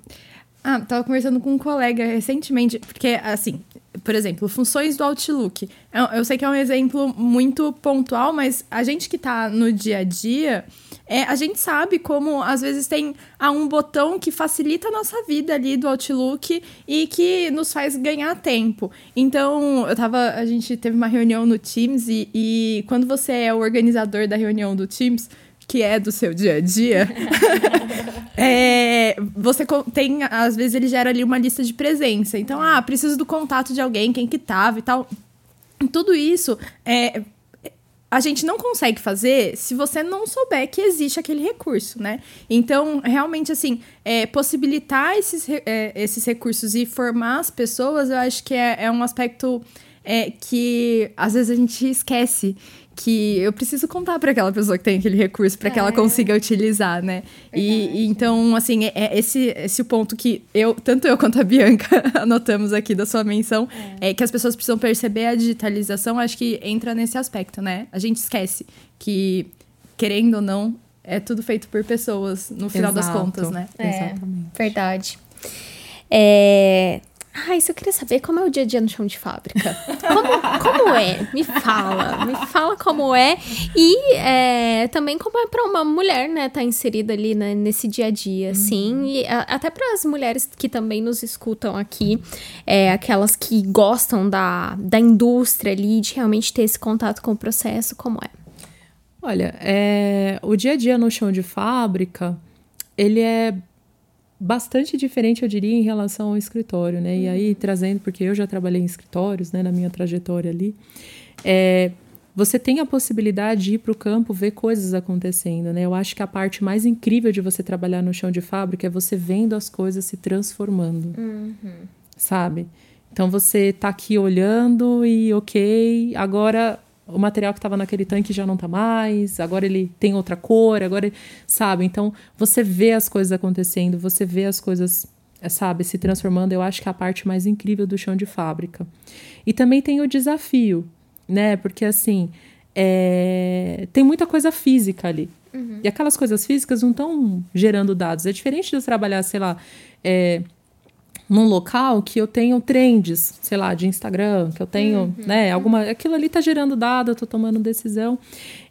Ah, tava conversando com um colega recentemente, porque, assim, por exemplo, funções do Outlook. Eu, eu sei que é um exemplo muito pontual, mas a gente que tá no dia a dia é, a gente sabe como, às vezes, tem ah, um botão que facilita a nossa vida ali do Outlook e que nos faz ganhar tempo. Então, eu tava. A gente teve uma reunião no Teams e, e quando você é o organizador da reunião do Teams, que é do seu dia a dia, é, você tem, às vezes ele gera ali uma lista de presença. Então, ah, preciso do contato de alguém, quem que tava e tal. Tudo isso é, a gente não consegue fazer se você não souber que existe aquele recurso, né? Então, realmente, assim, é, possibilitar esses, é, esses recursos e formar as pessoas, eu acho que é, é um aspecto é, que às vezes a gente esquece que eu preciso contar para aquela pessoa que tem aquele recurso para que ela é. consiga utilizar, né? E, e, então, assim, é, é, esse esse o ponto que eu, tanto eu quanto a Bianca anotamos aqui da sua menção, é. é que as pessoas precisam perceber a digitalização, acho que entra nesse aspecto, né? A gente esquece que querendo ou não, é tudo feito por pessoas, no final Exato. das contas, né? É, Exatamente. Verdade. É, ah, isso eu queria saber como é o dia a dia no chão de fábrica. Como, como é? Me fala. Me fala como é. E é, também como é para uma mulher, né, estar tá inserida ali né, nesse dia a dia, assim. Uhum. E a, até para as mulheres que também nos escutam aqui, é, aquelas que gostam da, da indústria ali, de realmente ter esse contato com o processo, como é? Olha, é, o dia a dia no chão de fábrica, ele é bastante diferente, eu diria, em relação ao escritório, né? Uhum. E aí, trazendo, porque eu já trabalhei em escritórios, né, na minha trajetória ali, é, você tem a possibilidade de ir para o campo ver coisas acontecendo, né? Eu acho que a parte mais incrível de você trabalhar no chão de fábrica é você vendo as coisas se transformando, uhum. sabe? Então você tá aqui olhando e ok, agora o material que estava naquele tanque já não está mais, agora ele tem outra cor, agora, sabe? Então, você vê as coisas acontecendo, você vê as coisas, eh, sabe, se transformando. Eu acho que é a parte mais incrível do chão de fábrica. E também tem o desafio, né? Porque, assim, é... tem muita coisa física ali. Uhum. E aquelas coisas físicas não estão gerando dados. É diferente de eu trabalhar, sei lá, é num local que eu tenho trends, sei lá, de Instagram, que eu tenho, uhum. né, alguma. Aquilo ali tá gerando dado, eu tô tomando decisão.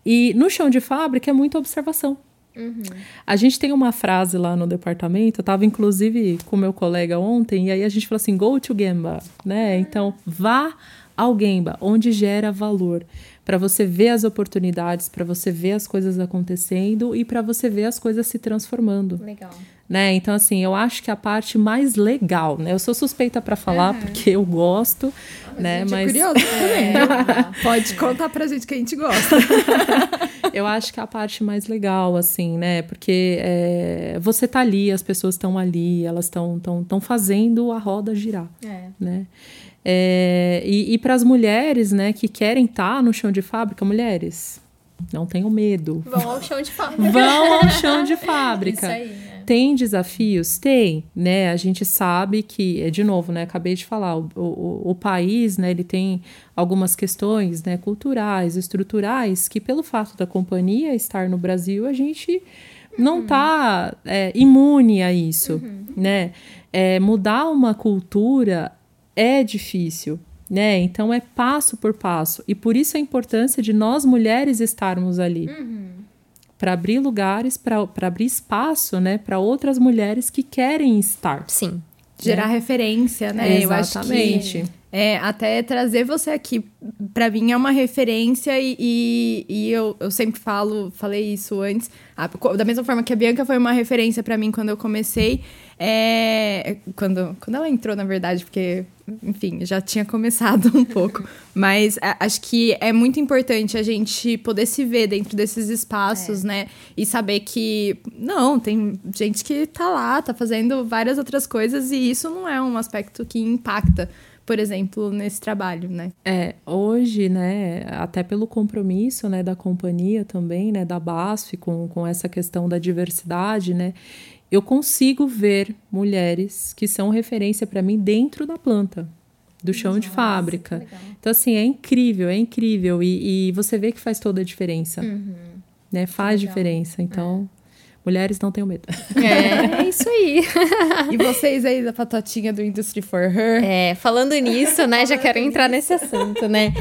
E no chão de fábrica é muita observação. Uhum. A gente tem uma frase lá no departamento, eu estava inclusive com meu colega ontem, e aí a gente falou assim: go to Gemba, né? Então, vá ao Gemba, onde gera valor, para você ver as oportunidades, para você ver as coisas acontecendo e para você ver as coisas se transformando. Legal né? Então, assim, eu acho que a parte mais legal, né? Eu sou suspeita para falar uhum. porque eu gosto, a né? Gente é Mas é curioso também. Pode contar pra gente que a gente gosta. eu acho que é a parte mais legal, assim, né? Porque é, você tá ali, as pessoas estão ali, elas estão tão, tão fazendo a roda girar, é. né? É, e e para as mulheres, né, que querem estar tá no chão de fábrica, mulheres, não tenham medo. Vão ao chão de fábrica. Vão ao chão de fábrica. Isso aí, né? Tem desafios? Tem, né? A gente sabe que, é, de novo, né? Acabei de falar, o, o, o país, né? Ele tem algumas questões, né? Culturais, estruturais, que pelo fato da companhia estar no Brasil, a gente não está uhum. é, imune a isso, uhum. né? É, mudar uma cultura é difícil, né? Então é passo por passo. E por isso a importância de nós mulheres estarmos ali. Uhum. Para abrir lugares, para abrir espaço, né, para outras mulheres que querem estar. Sim. Gerar né? referência, né? Exatamente. Eu acho que é, até trazer você aqui, para mim é uma referência e, e, e, eu, eu sempre falo, falei isso antes, da mesma forma que a Bianca foi uma referência para mim quando eu comecei, é, quando, quando ela entrou, na verdade, porque, enfim, já tinha começado um pouco. Mas a, acho que é muito importante a gente poder se ver dentro desses espaços, é. né? E saber que, não, tem gente que tá lá, tá fazendo várias outras coisas e isso não é um aspecto que impacta por exemplo, nesse trabalho, né? É, hoje, né, até pelo compromisso, né, da companhia também, né, da BASF com, com essa questão da diversidade, né, eu consigo ver mulheres que são referência para mim dentro da planta, do chão Nossa, de fábrica. Então, assim, é incrível, é incrível. E, e, você vê que faz toda a diferença. Uhum. Né? Faz legal. diferença. Então, Mulheres não tenham medo. É, é isso aí. e vocês aí da patotinha do Industry for Her? É, falando nisso, né, já quero entrar nesse assunto, né?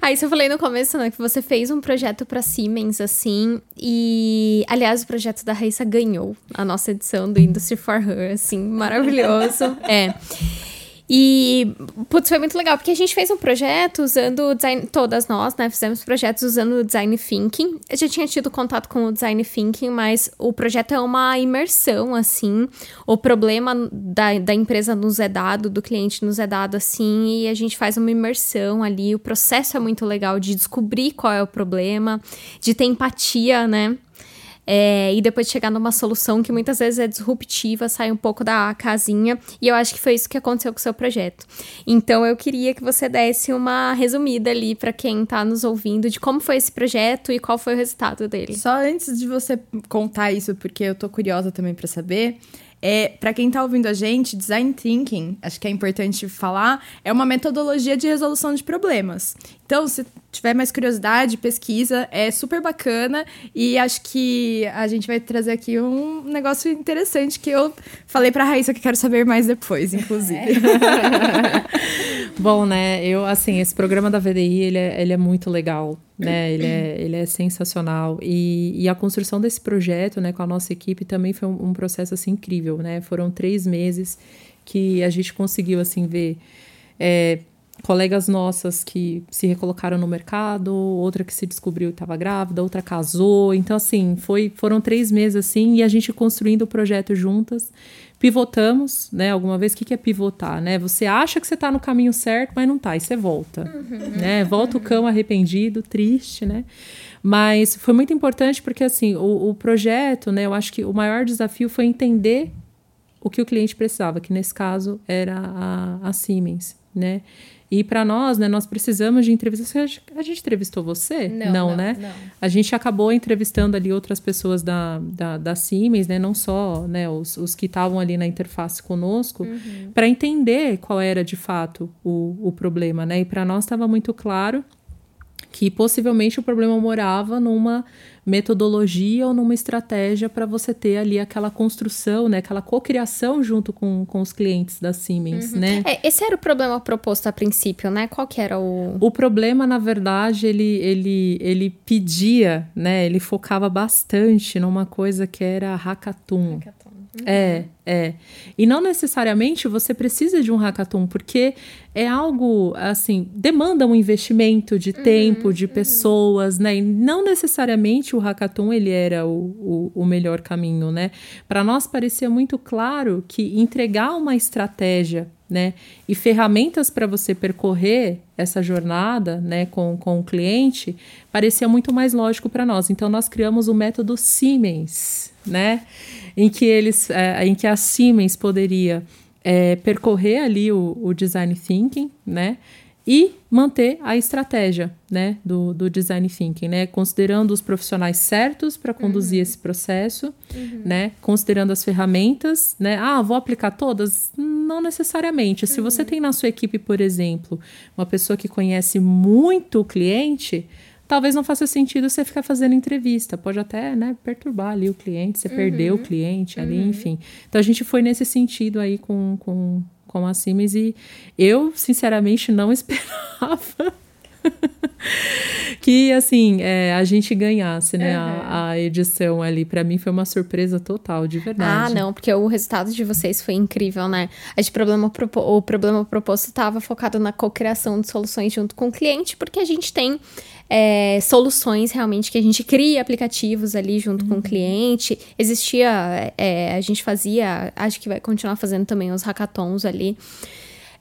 Aí, eu falei no começo, né, que você fez um projeto para Siemens, assim, e, aliás, o projeto da Raíssa ganhou a nossa edição do Industry for Her, assim, maravilhoso. É. E, putz, foi muito legal, porque a gente fez um projeto usando design, todas nós, né, fizemos projetos usando o design thinking. Eu já tinha tido contato com o design thinking, mas o projeto é uma imersão, assim. O problema da, da empresa nos é dado, do cliente nos é dado, assim, e a gente faz uma imersão ali. O processo é muito legal de descobrir qual é o problema, de ter empatia, né? É, e depois chegar numa solução que muitas vezes é disruptiva, sai um pouco da casinha. E eu acho que foi isso que aconteceu com o seu projeto. Então eu queria que você desse uma resumida ali para quem está nos ouvindo de como foi esse projeto e qual foi o resultado dele. Só antes de você contar isso, porque eu tô curiosa também para saber. É, para quem está ouvindo a gente, design thinking, acho que é importante falar, é uma metodologia de resolução de problemas. Então, se tiver mais curiosidade, pesquisa, é super bacana e acho que a gente vai trazer aqui um negócio interessante que eu falei para Raíssa que quero saber mais depois, inclusive. É. Bom, né, eu, assim, esse programa da VDI, ele é, ele é muito legal, né, ele é, ele é sensacional e, e a construção desse projeto, né, com a nossa equipe também foi um, um processo, assim, incrível, né, foram três meses que a gente conseguiu, assim, ver... É, colegas nossas que se recolocaram no mercado, outra que se descobriu estava grávida, outra casou. Então, assim, foi, foram três meses assim e a gente construindo o projeto juntas. Pivotamos, né? Alguma vez, o que, que é pivotar, né? Você acha que você está no caminho certo, mas não está, e você volta, uhum. né? Volta o cão arrependido, triste, né? Mas foi muito importante porque, assim, o, o projeto, né? Eu acho que o maior desafio foi entender o que o cliente precisava, que nesse caso era a, a Siemens, né? E para nós, né, nós precisamos de entrevistas. A gente entrevistou você? Não, não, não né? Não. A gente acabou entrevistando ali outras pessoas da, da, da Siemens, né? Não só né, os, os que estavam ali na interface conosco, uhum. para entender qual era de fato o, o problema, né? E para nós estava muito claro que possivelmente o problema morava numa metodologia ou numa estratégia para você ter ali aquela construção, né, aquela cocriação junto com, com os clientes da Siemens, uhum. né? É, esse era o problema proposto a princípio, né? Qual que era o O problema, na verdade, ele ele ele pedia, né, ele focava bastante numa coisa que era hackathon. hackathon. Uhum. É, é. E não necessariamente você precisa de um hackathon, porque é algo, assim, demanda um investimento de uhum, tempo, de uhum. pessoas, né? E não necessariamente o hackathon ele era o, o, o melhor caminho, né? Para nós parecia muito claro que entregar uma estratégia né? E ferramentas para você percorrer essa jornada, né, com, com o cliente, parecia muito mais lógico para nós. Então nós criamos o método Siemens, né? em que eles, é, em que a Siemens poderia é, percorrer ali o, o, design thinking, né? E manter a estratégia, né, do, do design thinking, né, considerando os profissionais certos para conduzir uhum. esse processo, uhum. né, considerando as ferramentas, né, ah, vou aplicar todas? Não necessariamente. Se você uhum. tem na sua equipe, por exemplo, uma pessoa que conhece muito o cliente, talvez não faça sentido você ficar fazendo entrevista. Pode até né, perturbar ali o cliente, você uhum. perder o cliente ali, uhum. enfim. Então a gente foi nesse sentido aí com, com, com a Siemens e eu, sinceramente, não esperava. que assim é, a gente ganhasse né uhum. a, a, edição ali para mim foi uma surpresa total de verdade ah não porque o resultado de vocês foi incrível né a gente problema o problema proposto estava focado na cocriação de soluções junto com o cliente porque a gente tem é, soluções realmente que a gente cria aplicativos ali junto uhum. com o uhum. cliente. Existia, é, a gente fazia, acho que vai continuar fazendo também os hackathons ali.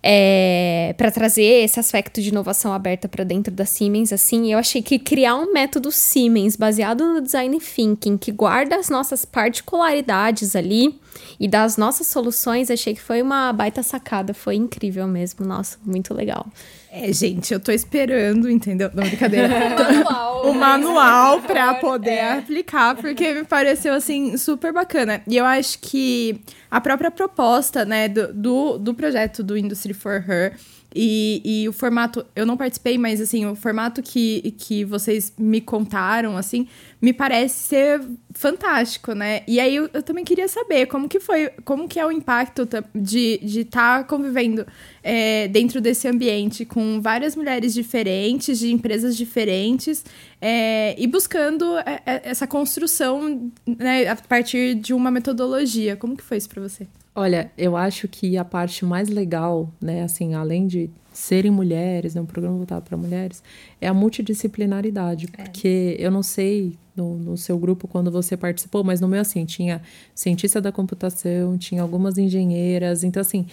É, para trazer esse aspecto de inovação aberta para dentro da Siemens, assim, eu achei que criar um método Siemens baseado no design thinking que guarda as nossas particularidades ali e das nossas soluções, achei que foi uma baita sacada, foi incrível mesmo, nossa, muito legal. É, gente, eu tô esperando, entendeu? Não, brincadeira. manual, o manual pra poder é. aplicar, porque me pareceu, assim, super bacana. E eu acho que a própria proposta, né, do, do, do projeto do Industry for Her e, e o formato, eu não participei, mas assim, o formato que, que vocês me contaram, assim, me parece ser fantástico, né? E aí eu, eu também queria saber como que foi, como que é o impacto de estar tá convivendo é, dentro desse ambiente com várias mulheres diferentes, de empresas diferentes, é, e buscando é, é, essa construção né, a partir de uma metodologia. Como que foi isso para você? Olha, eu acho que a parte mais legal, né, assim, além de serem mulheres, né, um programa voltado para mulheres, é a multidisciplinaridade. É. Porque eu não sei no, no, seu grupo quando você participou, mas no meu, assim, tinha cientista da computação, tinha algumas engenheiras, então, assim,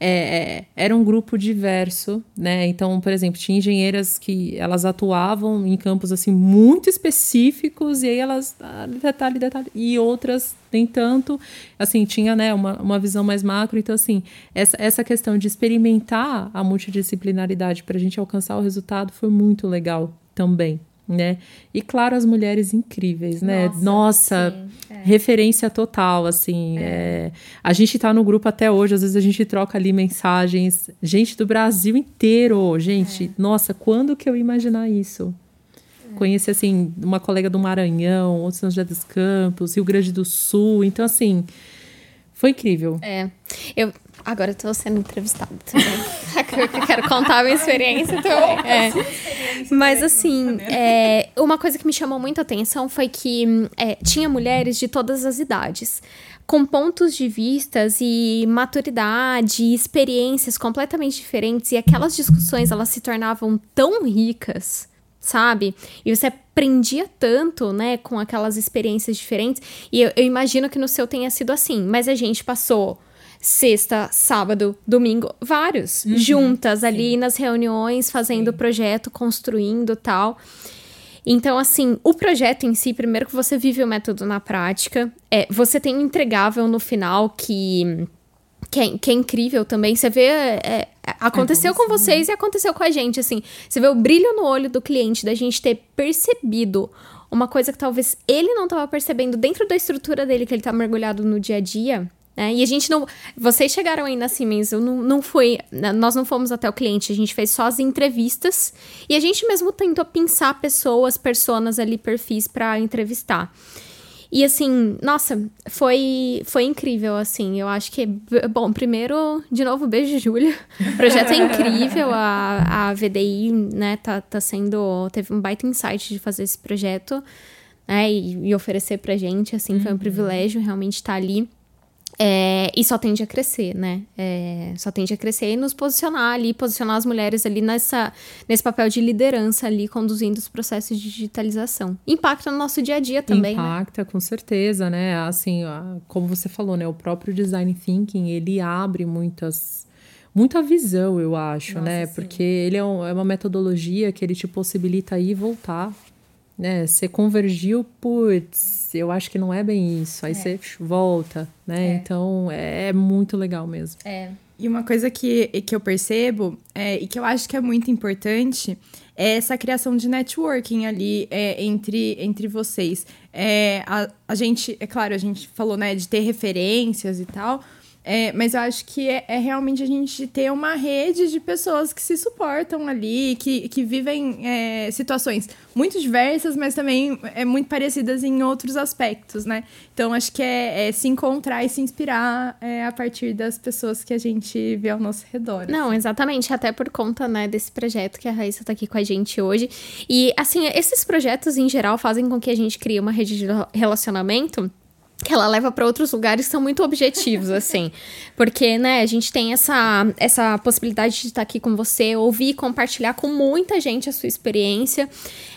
é, é, era um grupo diverso, né? Então, por exemplo, tinha engenheiras que elas atuavam em campos assim muito específicos e aí elas ah, detalhe, detalhe e outras nem tanto, assim, tinha, né, uma, uma visão mais macro, então, assim, essa, essa questão de experimentar a multidisciplinaridade para a gente alcançar o resultado foi muito legal também, né? E claro, as mulheres incríveis, né? Nossa, Nossa é. referência total, assim. É. É... A gente tá no grupo até hoje, às vezes a gente troca ali mensagens. Gente do Brasil inteiro, gente. É. Nossa, quando que eu ia imaginar isso? É. Conheci, assim, uma colega do Maranhão, outros São José dos Campos, Rio Grande do Sul. Então, assim, foi incrível. É. Eu, Agora eu tô sendo entrevistada também. quero contar a minha experiência também. É. Mas assim, é, uma coisa que me chamou muita atenção foi que é, tinha mulheres de todas as idades. Com pontos de vistas e maturidade e experiências completamente diferentes. E aquelas discussões, elas se tornavam tão ricas sabe? E você aprendia tanto, né, com aquelas experiências diferentes. E eu, eu, imagino que no seu tenha sido assim, mas a gente passou sexta, sábado, domingo, vários, uhum, juntas sim. ali nas reuniões, fazendo o projeto, construindo tal. Então, assim, o projeto em si, primeiro que você vive o método na prática, é, você tem um entregável no final que, que, é, que é incrível também. Você vê. É, aconteceu é com vocês e aconteceu com a gente, assim. Você vê o brilho no olho do cliente, da gente ter percebido uma coisa que talvez ele não estava percebendo dentro da estrutura dele, que ele tá mergulhado no dia a dia. Né? E a gente não. Vocês chegaram aí na Siemens, eu não, não fui. Nós não fomos até o cliente, a gente fez só as entrevistas. E a gente mesmo tentou pensar pessoas, personas ali, perfis para entrevistar. E assim, nossa, foi, foi incrível, assim. Eu acho que. Bom, primeiro, de novo, beijo, Júlia. O projeto é incrível. A, a VDI, né, tá, tá sendo. Teve um baita insight de fazer esse projeto, né, e, e oferecer pra gente, assim, uhum. foi um uhum. privilégio realmente estar tá ali. É, e só tende a crescer, né? É, só tende a crescer e nos posicionar ali, posicionar as mulheres ali nessa, nesse papel de liderança ali, conduzindo os processos de digitalização. Impacta no nosso dia a dia também, né? Impacta, né? com certeza, né? Assim, como você falou, né? O próprio design thinking, ele abre muitas muita visão, eu acho, Nossa, né? Sim. Porque ele é, um, é, uma metodologia que ele te possibilita ir e voltar né? Você convergiu, putz, eu acho que não é bem isso. Aí é. você volta, né? É. Então é, é, muito legal mesmo. É. E uma coisa que, que eu percebo é, e que eu acho que é muito importante é essa criação de networking ali é, entre, entre vocês. É, a, a gente, é claro, a gente falou né, de ter referências e tal, é, mas eu acho que é, é, realmente a gente ter uma rede de pessoas que se suportam ali, que, que vivem é, situações muito diversas, mas também é muito parecidas em outros aspectos, né? Então acho que é, é se encontrar e se inspirar é, a partir das pessoas que a gente vê ao nosso redor. Não, assim. exatamente, até por conta né, desse projeto que a Raíssa está aqui com a gente hoje. E assim, esses projetos em geral fazem com que a gente crie uma rede de relacionamento que ela leva para outros lugares que são muito objetivos, assim. Porque, né, a gente tem essa, essa possibilidade de estar aqui com você, ouvir e compartilhar com muita gente a sua experiência.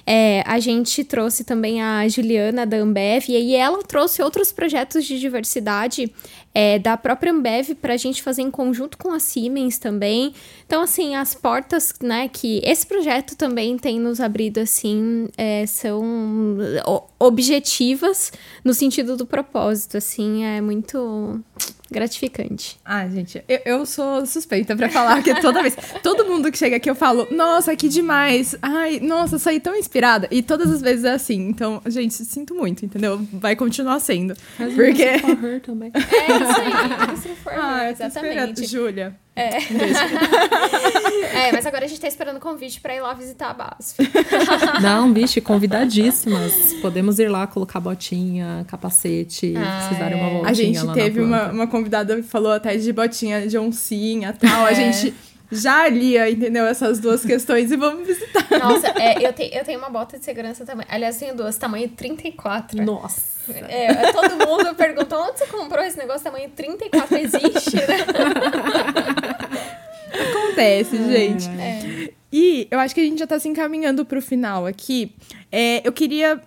É, a gente trouxe também a Juliana da Ambev, e aí ela trouxe outros projetos de diversidade é, da própria Ambev para a gente fazer em conjunto com a Siemens também. Então, assim, as portas, né, que esse projeto também tem nos abrido, assim, é, são objetivas no sentido do propósito, assim, é muito gratificante. Ah, gente, eu, eu sou suspeita para falar que toda vez, todo mundo que chega aqui eu falo, nossa, que demais. Ai, nossa, saí tão inspirada. E todas as vezes é assim. Então, gente, sinto muito, entendeu? Vai continuar sendo. Mas porque for her também. É isso aí, isso for ah, exatamente. Júlia. É. é, mas agora a gente tá esperando o convite pra ir lá visitar a BASF. Não, bicho, convidadíssimas. Podemos ir lá colocar botinha, capacete, ah, darem uma voltinha A gente teve uma, uma convidada que falou até de botinha de oncinha e tal. É. A gente já alia, entendeu? Essas duas questões e vamos visitar. Nossa, é, eu, te, eu tenho uma bota de segurança também. Aliás, tenho duas, tamanho 34. Nossa. É, todo mundo perguntou onde você comprou esse negócio tamanho 34? Existe, né? Acontece, gente. É. E eu acho que a gente já tá se encaminhando pro final aqui. É, eu queria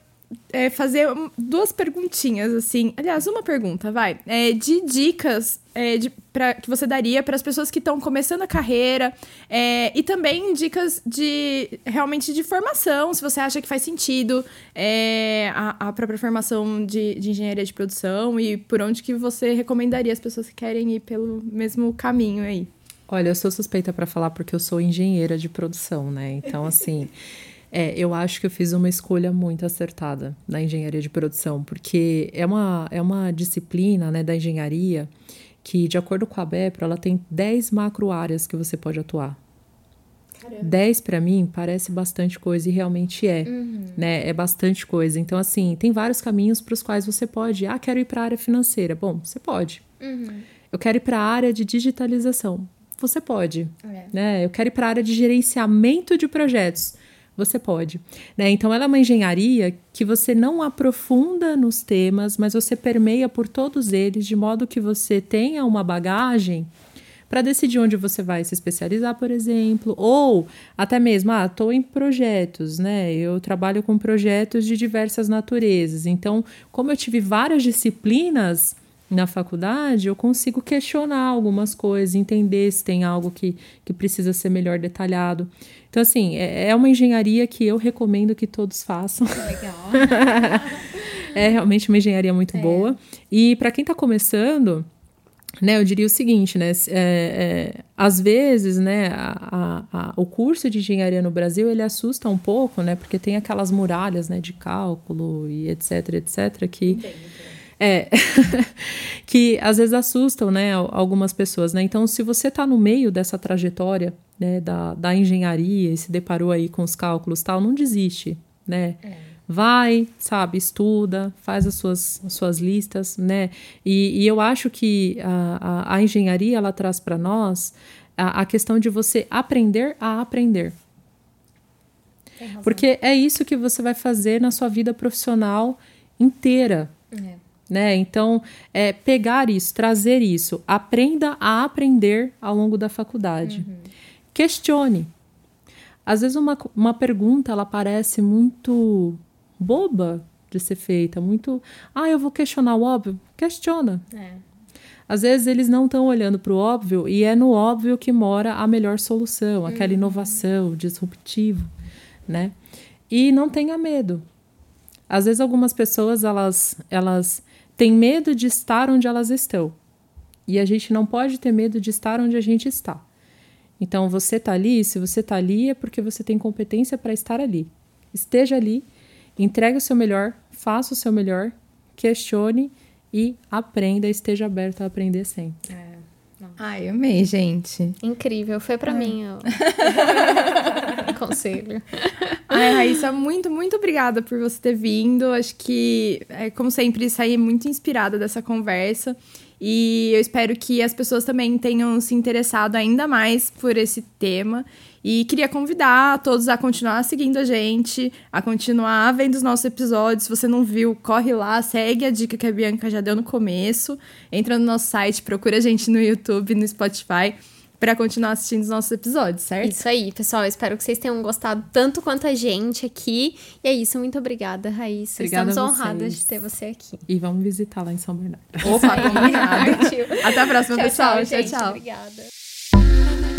é, fazer duas perguntinhas, assim. Aliás, uma pergunta, vai. É, de dicas é, de, pra, que você daria para as pessoas que estão começando a carreira é, e também dicas de realmente de formação, se você acha que faz sentido é, a, a, própria formação de, de, engenharia de produção e por onde que você recomendaria as pessoas que querem ir pelo mesmo caminho aí. Olha, eu sou suspeita para falar porque eu sou engenheira de produção, né? Então, assim. É, eu acho que eu fiz uma escolha muito acertada na engenharia de produção, porque é uma, é uma disciplina né, da engenharia que, de acordo com a BEPRO, ela tem 10 macro áreas que você pode atuar. Caramba. 10 para mim parece bastante coisa e realmente é, uhum. né? É bastante coisa. Então assim, tem vários caminhos para os quais você pode. Ah, quero ir para a área financeira. Bom, você pode. Uhum. Eu quero ir para a área de digitalização. Você pode, é. né? Eu quero ir para a área de gerenciamento de projetos você pode. Né? Então, ela é uma engenharia que você não aprofunda nos temas, mas você permeia por todos eles, de modo que você tenha uma bagagem para decidir onde você vai se especializar, por exemplo, ou até mesmo, ah, estou em projetos, né? Eu trabalho com projetos de diversas naturezas. Então, como eu tive várias disciplinas na faculdade, eu consigo questionar algumas coisas, entender se tem algo que, que precisa ser melhor detalhado. Então, assim, é, é uma engenharia que eu recomendo que todos façam. Legal. é realmente uma engenharia muito é. boa. E para quem está começando, né, eu diria o seguinte, né, é, é, às vezes, né, a, a, a, o curso de engenharia no Brasil, ele assusta um pouco, né, porque tem aquelas muralhas, né, de cálculo e etc, etc, que... Entendi. É, que às vezes assustam, né, algumas pessoas, né? Então, se você está no meio dessa trajetória, né, da, da engenharia e se deparou aí com os cálculos tal, não desiste, né? É. Vai, sabe, estuda, faz as suas, as suas listas, né? E, e eu acho que a, a, a engenharia, ela traz para nós a, a questão de você aprender a aprender. Porque é isso que você vai fazer na sua vida profissional inteira. É. Né? Então, é pegar isso, trazer isso, aprenda a aprender ao longo da faculdade. Uhum. Questione. Às vezes uma, uma pergunta ela parece muito boba de ser feita, muito, ah, eu vou questionar o óbvio. Questiona. É. Às vezes eles não estão olhando para o óbvio e é no óbvio que mora a melhor solução, uhum. aquela inovação, disruptivo, né? E não tenha medo. Às vezes algumas pessoas elas elas têm medo de estar onde elas estão. E a gente não pode ter medo de estar onde a gente está. Então, você está ali, se você está ali é porque você tem competência para estar ali. Esteja ali, entregue o seu melhor, faça o seu melhor, questione e aprenda, esteja aberto a aprender sempre. É. Ai, amei, gente. Incrível, foi para mim o conselho. Ai, Raíssa, muito, muito obrigada por você ter vindo. Acho que, é, como sempre, saí muito inspirada dessa conversa. E eu espero que as pessoas também tenham se interessado ainda mais por esse tema. E queria convidar todos a continuar seguindo a gente, a continuar vendo os nossos episódios. Se você não viu, corre lá, segue a dica que a Bianca já deu no começo. Entra no nosso site, procura a gente no YouTube, no Spotify para continuar assistindo os nossos episódios, certo? Isso aí, pessoal. espero que vocês tenham gostado tanto quanto a gente aqui. E é isso, muito obrigada, Raíssa. Obrigada Estamos honradas de ter você aqui. E vamos visitar lá em São Bernardo. Opa, combinado. Até a próxima, tchau, pessoal. Tchau, tchau. Obrigada.